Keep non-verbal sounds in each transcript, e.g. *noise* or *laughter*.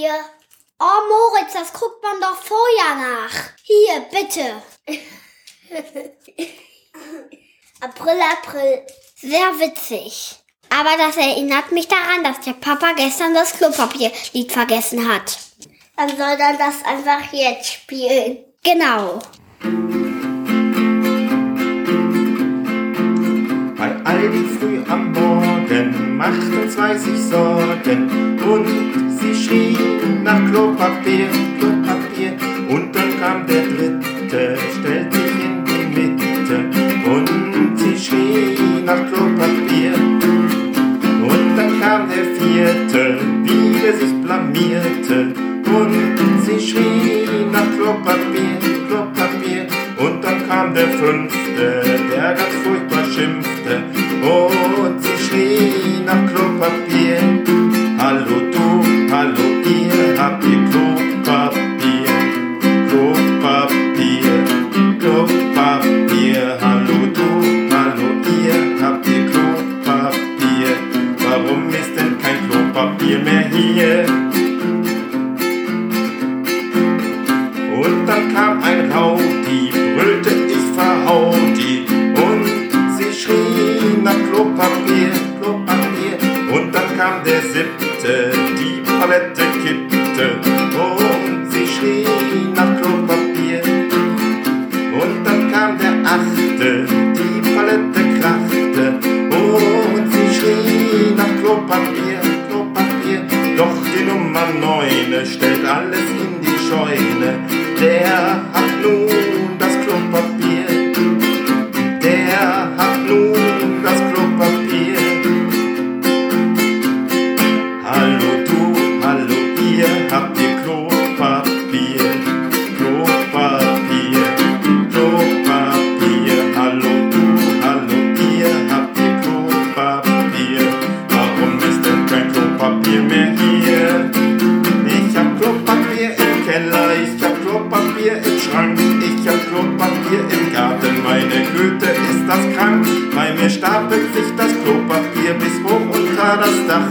Klopapier. Oh, Moritz, das guckt man doch vorher nach. Hier, bitte. *laughs* April, April. Sehr witzig. Aber das erinnert mich daran, dass der Papa gestern das Klopapierlied vergessen hat. Dann soll er das einfach jetzt spielen. Genau. Bei Aldi früh am Morgen machten zwei sich Sorgen und sie schrien nach Klopapier, Klopapier. Und dann kam der dritte, stellte sich in die Mitte und sie schrien nach Klopapier. Und dann kam der vierte, wie er sich blamierte und sie schrien nach Klopapier, Klopapier. Und dann kam der fünfte, der ganz furchtbar schimpfte und sie schrien nach Klopapier. Kam der achte, die Palette krachte und sie schrie nach Klopapier, Klopapier. Doch die Nummer neune stellt alles in die Scheune. Der hat nun Das krank. Bei mir stapelt sich das Klopapier bis hoch unter das Dach.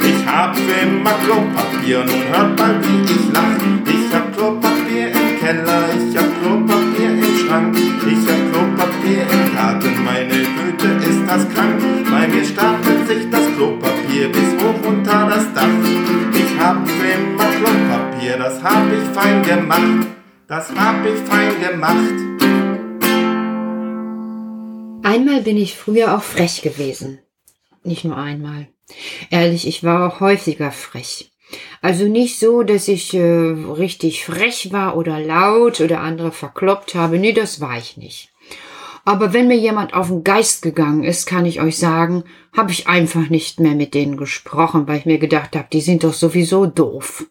Ich hab immer Klopapier, nun hört mal wie ich lach. Ich hab Klopapier im Keller, ich hab Klopapier im Schrank, ich hab Klopapier im Garten, meine Güte ist das krank. Bei mir stapelt sich das Klopapier bis hoch unter das Dach. Ich hab immer Klopapier, das hab ich fein gemacht, das hab ich fein gemacht. Einmal bin ich früher auch frech gewesen. Nicht nur einmal. Ehrlich, ich war auch häufiger frech. Also nicht so, dass ich äh, richtig frech war oder laut oder andere verkloppt habe. Nee, das war ich nicht. Aber wenn mir jemand auf den Geist gegangen ist, kann ich euch sagen, habe ich einfach nicht mehr mit denen gesprochen, weil ich mir gedacht habe, die sind doch sowieso doof.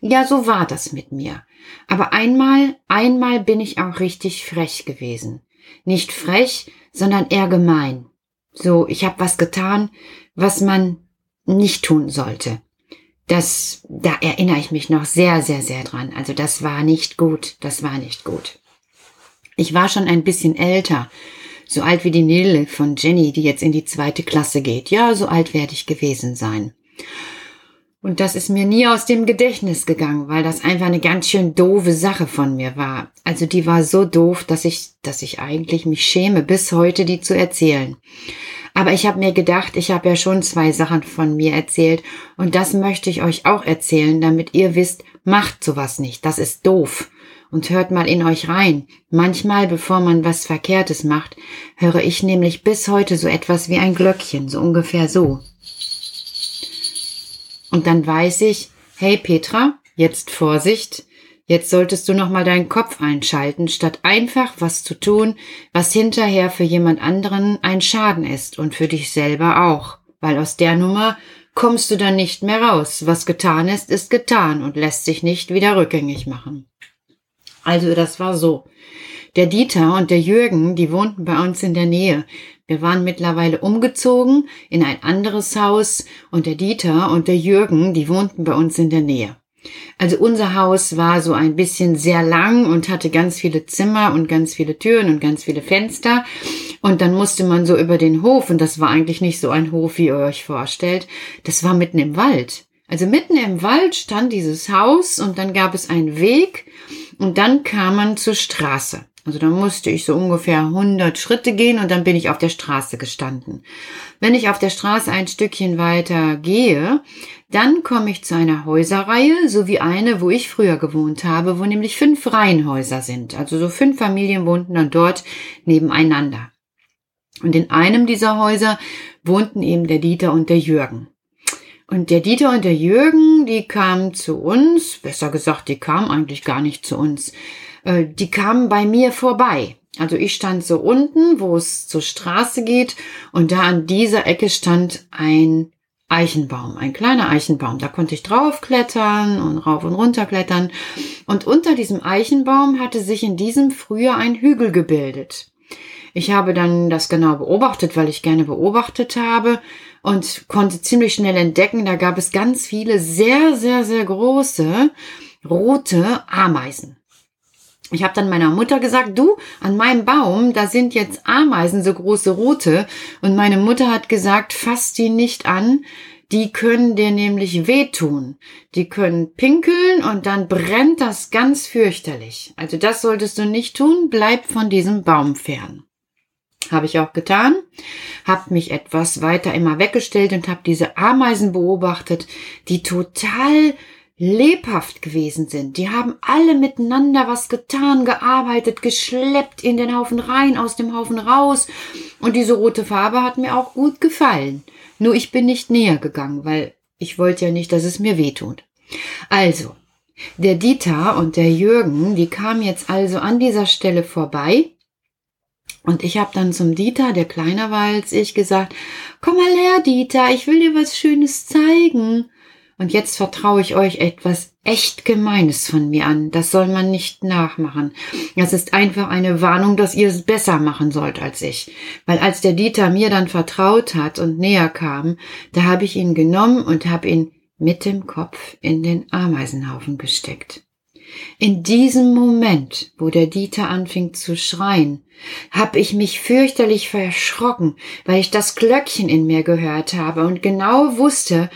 Ja, so war das mit mir. Aber einmal, einmal bin ich auch richtig frech gewesen. Nicht frech, sondern eher gemein. So, ich habe was getan, was man nicht tun sollte. Das, da erinnere ich mich noch sehr, sehr, sehr dran. Also das war nicht gut, das war nicht gut. Ich war schon ein bisschen älter, so alt wie die Nele von Jenny, die jetzt in die zweite Klasse geht. Ja, so alt werde ich gewesen sein. Und das ist mir nie aus dem Gedächtnis gegangen, weil das einfach eine ganz schön doofe Sache von mir war. Also die war so doof, dass ich, dass ich eigentlich mich schäme, bis heute die zu erzählen. Aber ich habe mir gedacht, ich habe ja schon zwei Sachen von mir erzählt und das möchte ich euch auch erzählen, damit ihr wisst, macht sowas nicht, das ist doof. Und hört mal in euch rein. Manchmal, bevor man was Verkehrtes macht, höre ich nämlich bis heute so etwas wie ein Glöckchen, so ungefähr so. Und dann weiß ich, hey Petra, jetzt Vorsicht, jetzt solltest du noch mal deinen Kopf einschalten, statt einfach was zu tun, was hinterher für jemand anderen ein Schaden ist und für dich selber auch, weil aus der Nummer kommst du dann nicht mehr raus. Was getan ist, ist getan und lässt sich nicht wieder rückgängig machen. Also das war so. Der Dieter und der Jürgen, die wohnten bei uns in der Nähe. Wir waren mittlerweile umgezogen in ein anderes Haus und der Dieter und der Jürgen, die wohnten bei uns in der Nähe. Also unser Haus war so ein bisschen sehr lang und hatte ganz viele Zimmer und ganz viele Türen und ganz viele Fenster. Und dann musste man so über den Hof, und das war eigentlich nicht so ein Hof, wie ihr euch vorstellt, das war mitten im Wald. Also mitten im Wald stand dieses Haus und dann gab es einen Weg und dann kam man zur Straße. Also da musste ich so ungefähr 100 Schritte gehen und dann bin ich auf der Straße gestanden. Wenn ich auf der Straße ein Stückchen weiter gehe, dann komme ich zu einer Häuserreihe, so wie eine, wo ich früher gewohnt habe, wo nämlich fünf Reihenhäuser sind. Also so fünf Familien wohnten dann dort nebeneinander. Und in einem dieser Häuser wohnten eben der Dieter und der Jürgen. Und der Dieter und der Jürgen, die kamen zu uns, besser gesagt, die kamen eigentlich gar nicht zu uns. Äh, die kamen bei mir vorbei. Also ich stand so unten, wo es zur Straße geht, und da an dieser Ecke stand ein Eichenbaum, ein kleiner Eichenbaum. Da konnte ich draufklettern und rauf und runter klettern. Und unter diesem Eichenbaum hatte sich in diesem Frühjahr ein Hügel gebildet. Ich habe dann das genau beobachtet, weil ich gerne beobachtet habe und konnte ziemlich schnell entdecken, da gab es ganz viele sehr, sehr, sehr große rote Ameisen. Ich habe dann meiner Mutter gesagt, du, an meinem Baum, da sind jetzt Ameisen, so große rote. Und meine Mutter hat gesagt, fass die nicht an, die können dir nämlich wehtun. Die können pinkeln und dann brennt das ganz fürchterlich. Also das solltest du nicht tun, bleib von diesem Baum fern. Habe ich auch getan, habe mich etwas weiter immer weggestellt und habe diese Ameisen beobachtet, die total lebhaft gewesen sind. Die haben alle miteinander was getan, gearbeitet, geschleppt in den Haufen rein, aus dem Haufen raus. Und diese rote Farbe hat mir auch gut gefallen. Nur ich bin nicht näher gegangen, weil ich wollte ja nicht, dass es mir wehtut. Also, der Dieter und der Jürgen, die kamen jetzt also an dieser Stelle vorbei. Und ich habe dann zum Dieter, der kleiner war als ich, gesagt, komm mal her, Dieter, ich will dir was Schönes zeigen. Und jetzt vertraue ich euch etwas echt Gemeines von mir an. Das soll man nicht nachmachen. Das ist einfach eine Warnung, dass ihr es besser machen sollt als ich. Weil als der Dieter mir dann vertraut hat und näher kam, da habe ich ihn genommen und habe ihn mit dem Kopf in den Ameisenhaufen gesteckt. In diesem Moment, wo der Dieter anfing zu schreien, hab ich mich fürchterlich verschrocken, weil ich das Glöckchen in mir gehört habe und genau wusste,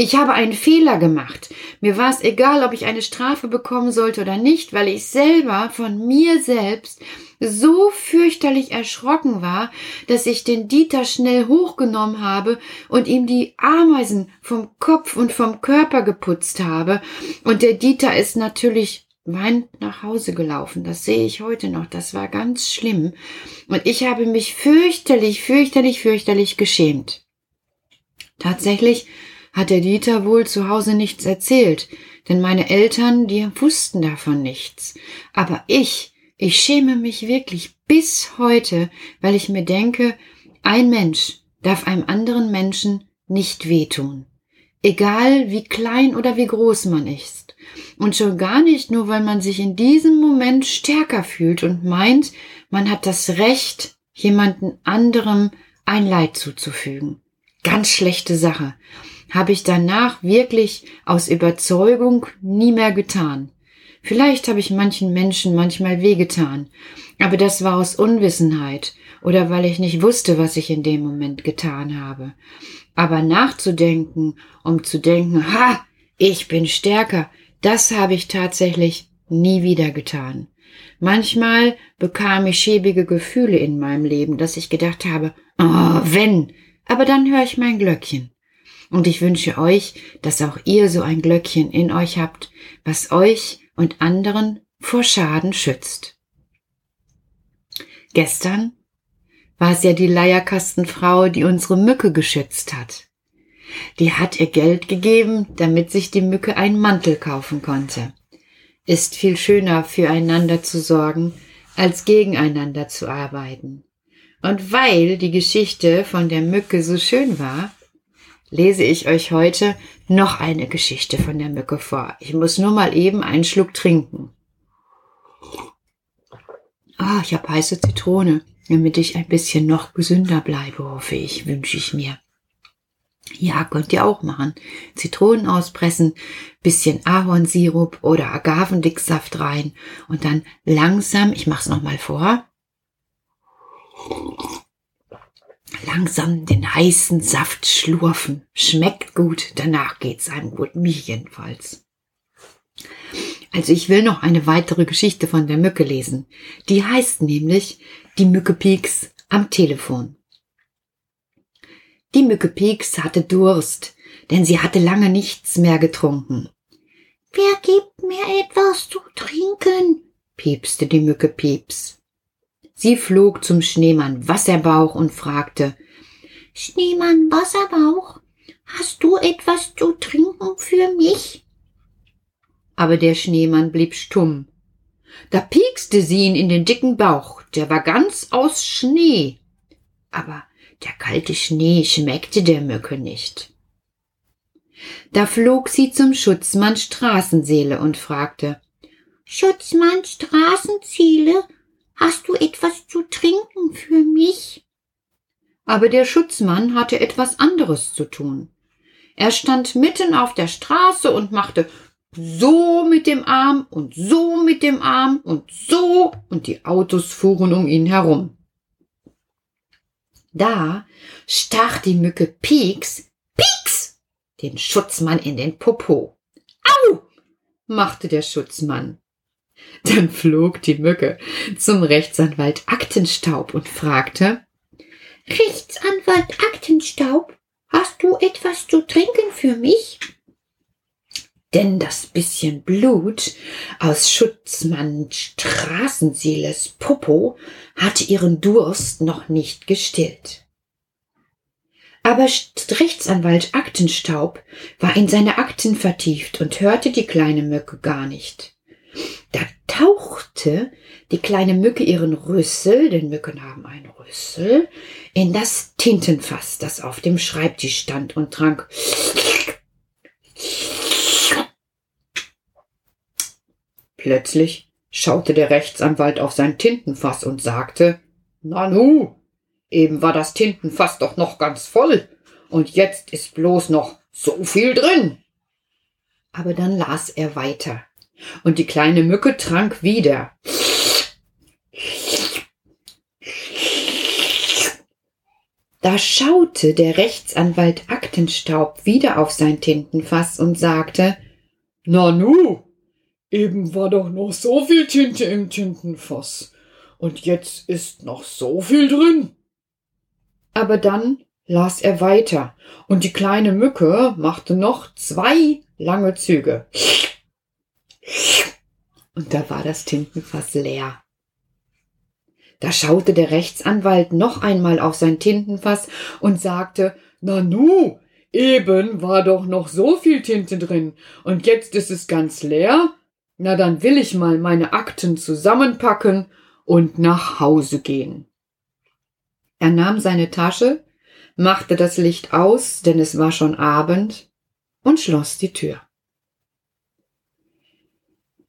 ich habe einen Fehler gemacht. Mir war es egal, ob ich eine Strafe bekommen sollte oder nicht, weil ich selber von mir selbst so fürchterlich erschrocken war, dass ich den Dieter schnell hochgenommen habe und ihm die Ameisen vom Kopf und vom Körper geputzt habe. Und der Dieter ist natürlich weinend nach Hause gelaufen. Das sehe ich heute noch. Das war ganz schlimm. Und ich habe mich fürchterlich, fürchterlich, fürchterlich geschämt. Tatsächlich hat der Dieter wohl zu Hause nichts erzählt, denn meine Eltern, die wussten davon nichts. Aber ich, ich schäme mich wirklich bis heute, weil ich mir denke, ein Mensch darf einem anderen Menschen nicht wehtun. Egal wie klein oder wie groß man ist. Und schon gar nicht nur, weil man sich in diesem Moment stärker fühlt und meint, man hat das Recht, jemanden anderem ein Leid zuzufügen. Ganz schlechte Sache habe ich danach wirklich aus Überzeugung nie mehr getan. Vielleicht habe ich manchen Menschen manchmal wehgetan, aber das war aus Unwissenheit oder weil ich nicht wusste, was ich in dem Moment getan habe. Aber nachzudenken, um zu denken, ha, ich bin stärker, das habe ich tatsächlich nie wieder getan. Manchmal bekam ich schäbige Gefühle in meinem Leben, dass ich gedacht habe, oh, wenn, aber dann höre ich mein Glöckchen. Und ich wünsche euch, dass auch ihr so ein Glöckchen in euch habt, was euch und anderen vor Schaden schützt. Gestern war es ja die Leierkastenfrau, die unsere Mücke geschützt hat. Die hat ihr Geld gegeben, damit sich die Mücke einen Mantel kaufen konnte. Ist viel schöner, füreinander zu sorgen, als gegeneinander zu arbeiten. Und weil die Geschichte von der Mücke so schön war, lese ich euch heute noch eine Geschichte von der Mücke vor. Ich muss nur mal eben einen Schluck trinken. Ah, ich habe heiße Zitrone, damit ich ein bisschen noch gesünder bleibe, hoffe ich, wünsche ich mir. Ja, könnt ihr auch machen. Zitronen auspressen, bisschen Ahornsirup oder Agavendicksaft rein und dann langsam, ich mach's noch mal vor, langsam den heißen Saft schlurfen. Schmeckt gut, danach geht's einem gut, mir jedenfalls. Also ich will noch eine weitere Geschichte von der Mücke lesen. Die heißt nämlich Die Mücke Pieks am Telefon. Die Mücke Pieks hatte Durst, denn sie hatte lange nichts mehr getrunken. Wer gibt mir etwas zu trinken? piepste die Mücke Pieps. Sie flog zum Schneemann Wasserbauch und fragte Schneemann Wasserbauch, hast du etwas zu trinken für mich? Aber der Schneemann blieb stumm. Da piekste sie ihn in den dicken Bauch, der war ganz aus Schnee. Aber der kalte Schnee schmeckte der Mücke nicht. Da flog sie zum Schutzmann Straßenseele und fragte Schutzmann Straßenziele, hast du etwas zu trinken für mich? Aber der Schutzmann hatte etwas anderes zu tun. Er stand mitten auf der Straße und machte so mit dem Arm und so mit dem Arm und so und die Autos fuhren um ihn herum. Da stach die Mücke Pieks, Pieks, den Schutzmann in den Popo. Au! machte der Schutzmann. Dann flog die Mücke zum Rechtsanwalt Aktenstaub und fragte Rechtsanwalt Aktenstaub, hast du etwas zu trinken für mich? denn das bisschen Blut aus Schutzmann Straßenseeles Popo hatte ihren Durst noch nicht gestillt. Aber Rechtsanwalt Aktenstaub war in seine Akten vertieft und hörte die kleine Mücke gar nicht. Da tauchte die kleine Mücke ihren Rüssel, denn Mücken haben einen Rüssel, in das Tintenfass, das auf dem Schreibtisch stand und trank Plötzlich schaute der Rechtsanwalt auf sein Tintenfass und sagte Nanu, eben war das Tintenfass doch noch ganz voll, und jetzt ist bloß noch so viel drin. Aber dann las er weiter, und die kleine Mücke trank wieder. Da schaute der Rechtsanwalt Aktenstaub wieder auf sein Tintenfass und sagte Nanu, Eben war doch noch so viel Tinte im Tintenfass. Und jetzt ist noch so viel drin. Aber dann las er weiter, und die kleine Mücke machte noch zwei lange Züge. Und da war das Tintenfass leer. Da schaute der Rechtsanwalt noch einmal auf sein Tintenfass und sagte, Nanu, eben war doch noch so viel Tinte drin, und jetzt ist es ganz leer, na, dann will ich mal meine Akten zusammenpacken und nach Hause gehen. Er nahm seine Tasche, machte das Licht aus, denn es war schon Abend, und schloss die Tür.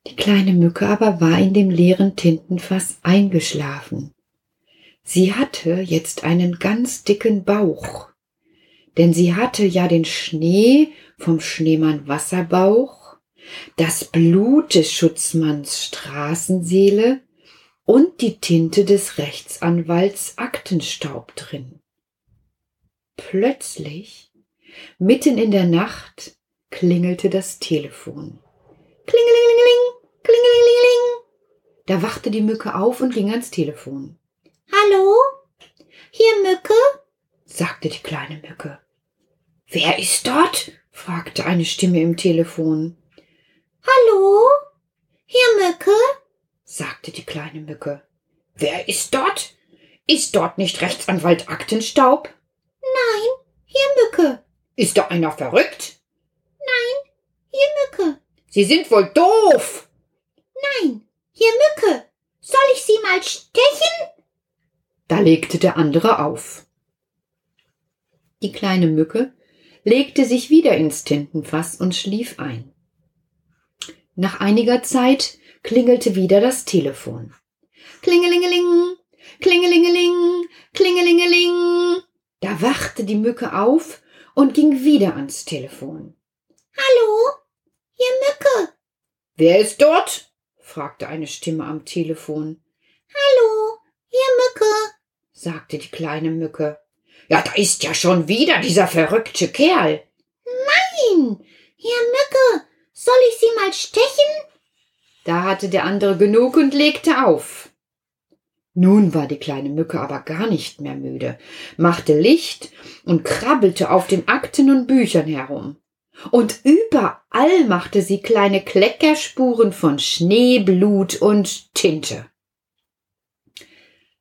Die kleine Mücke aber war in dem leeren Tintenfass eingeschlafen. Sie hatte jetzt einen ganz dicken Bauch, denn sie hatte ja den Schnee vom Schneemann Wasserbauch das Blut des Schutzmanns Straßenseele und die Tinte des Rechtsanwalts Aktenstaub drin. Plötzlich, mitten in der Nacht, klingelte das Telefon. Klingelingeling, klingelingeling. Da wachte die Mücke auf und ging ans Telefon. Hallo? Hier Mücke? sagte die kleine Mücke. Wer ist dort? fragte eine Stimme im Telefon. Hallo? Hier Mücke? sagte die kleine Mücke. Wer ist dort? Ist dort nicht Rechtsanwalt Aktenstaub? Nein, hier Mücke. Ist da einer verrückt? Nein, hier Mücke. Sie sind wohl doof. Nein, hier Mücke. Soll ich Sie mal stechen? Da legte der andere auf. Die kleine Mücke legte sich wieder ins Tintenfass und schlief ein. Nach einiger Zeit klingelte wieder das Telefon. Klingelingeling, klingelingeling, klingelingeling. Da wachte die Mücke auf und ging wieder ans Telefon. Hallo, hier Mücke. Wer ist dort? Fragte eine Stimme am Telefon. Hallo, hier Mücke, sagte die kleine Mücke. Ja, da ist ja schon wieder dieser verrückte Kerl. Nein, Herr Mücke, soll ich Sie mal stechen? Da hatte der andere genug und legte auf. Nun war die kleine Mücke aber gar nicht mehr müde, machte Licht und krabbelte auf den Akten und Büchern herum. Und überall machte sie kleine Kleckerspuren von Schnee, Blut und Tinte.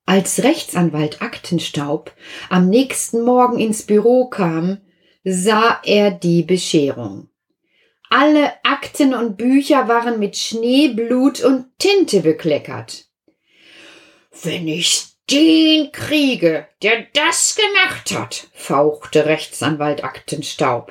Als Rechtsanwalt Aktenstaub am nächsten Morgen ins Büro kam, sah er die Bescherung. Alle Akten und Bücher waren mit Schnee, Blut und Tinte bekleckert. Wenn ich den kriege, der das gemacht hat, fauchte Rechtsanwalt Aktenstaub.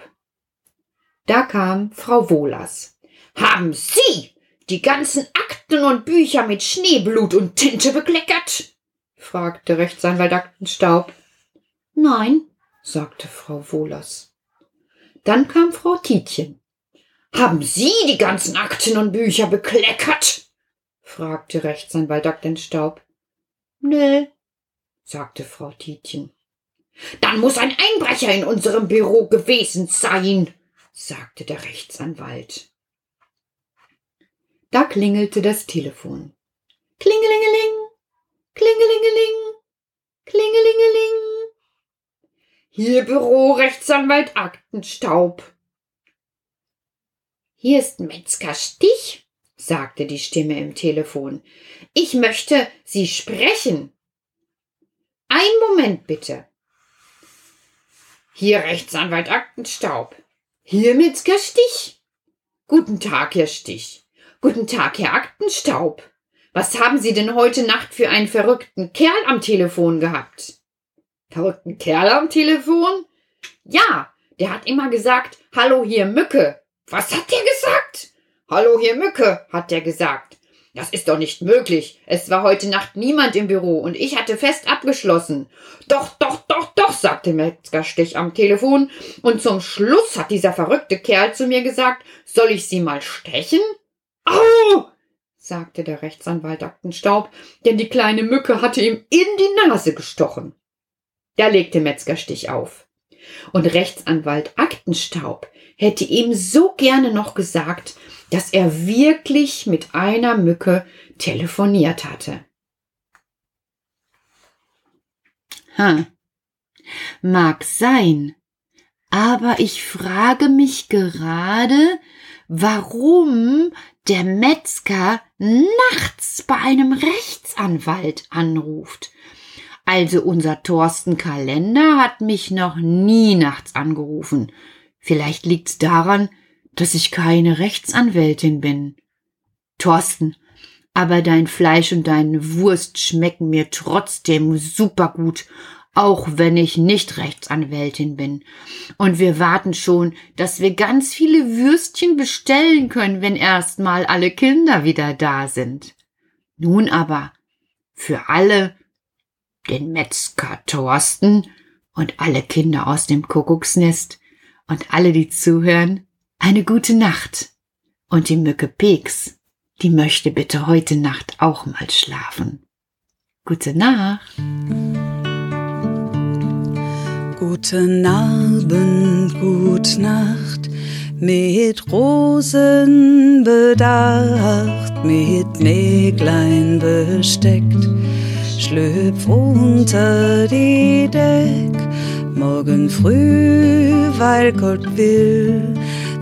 Da kam Frau Wohlers. Haben Sie die ganzen Akten und Bücher mit Schnee, Blut und Tinte bekleckert? fragte Rechtsanwalt Aktenstaub. Nein, sagte Frau Wohlers. Dann kam Frau Tietjen. Haben Sie die ganzen Akten und Bücher bekleckert? fragte Rechtsanwalt Aktenstaub. Nö, sagte Frau Tietjen. Dann muss ein Einbrecher in unserem Büro gewesen sein, sagte der Rechtsanwalt. Da klingelte das Telefon. Klingelingeling, klingelingeling, klingelingeling. Hier Büro Rechtsanwalt Aktenstaub. Hier ist Metzger Stich, sagte die Stimme im Telefon. Ich möchte Sie sprechen. Ein Moment bitte. Hier Rechtsanwalt Aktenstaub. Hier Metzger Stich. Guten Tag, Herr Stich. Guten Tag, Herr Aktenstaub. Was haben Sie denn heute Nacht für einen verrückten Kerl am Telefon gehabt? Verrückten Kerl am Telefon? Ja, der hat immer gesagt, Hallo hier Mücke. Was hat der gesagt? Hallo hier Mücke, hat der gesagt. Das ist doch nicht möglich. Es war heute Nacht niemand im Büro und ich hatte fest abgeschlossen. Doch, doch, sagte Metzgerstich am Telefon. Und zum Schluss hat dieser verrückte Kerl zu mir gesagt, soll ich Sie mal stechen? Au! sagte der Rechtsanwalt Aktenstaub, denn die kleine Mücke hatte ihm in die Nase gestochen. Da legte Metzgerstich auf. Und Rechtsanwalt Aktenstaub hätte ihm so gerne noch gesagt, dass er wirklich mit einer Mücke telefoniert hatte. Hm. Mag sein, aber ich frage mich gerade, warum der Metzger nachts bei einem Rechtsanwalt anruft. Also unser Thorsten Kalender hat mich noch nie nachts angerufen. Vielleicht liegt's daran, dass ich keine Rechtsanwältin bin. Thorsten, aber dein Fleisch und deine Wurst schmecken mir trotzdem super gut, auch wenn ich nicht Rechtsanwältin bin. Und wir warten schon, dass wir ganz viele Würstchen bestellen können, wenn erstmal alle Kinder wieder da sind. Nun aber, für alle, den Metzger Thorsten und alle Kinder aus dem Kuckucksnest, und alle, die zuhören, eine gute Nacht. Und die Mücke Peks, die möchte bitte heute Nacht auch mal schlafen. Gute Nacht. Guten Abend, gut Nacht, mit Rosen bedacht, mit Näglein besteckt, schlüpf unter die Deck Morgen früh, weil Gott will,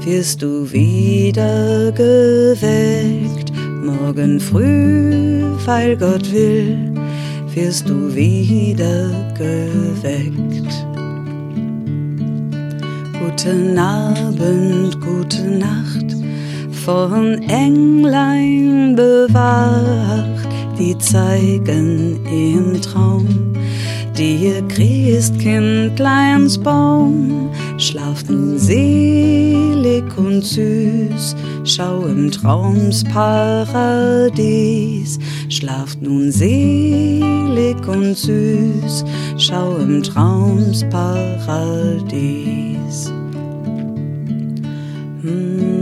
wirst du wieder geweckt. Morgen früh, weil Gott will, wirst du wieder geweckt. Guten Abend, gute Nacht, von Englein bewacht, die zeigen im Traum. Dir Christkindleins Baum schlaft nun selig und süß, schau im Traumsparadies, Schlaft nun selig und süß, schau im Traumsparadies. Hm.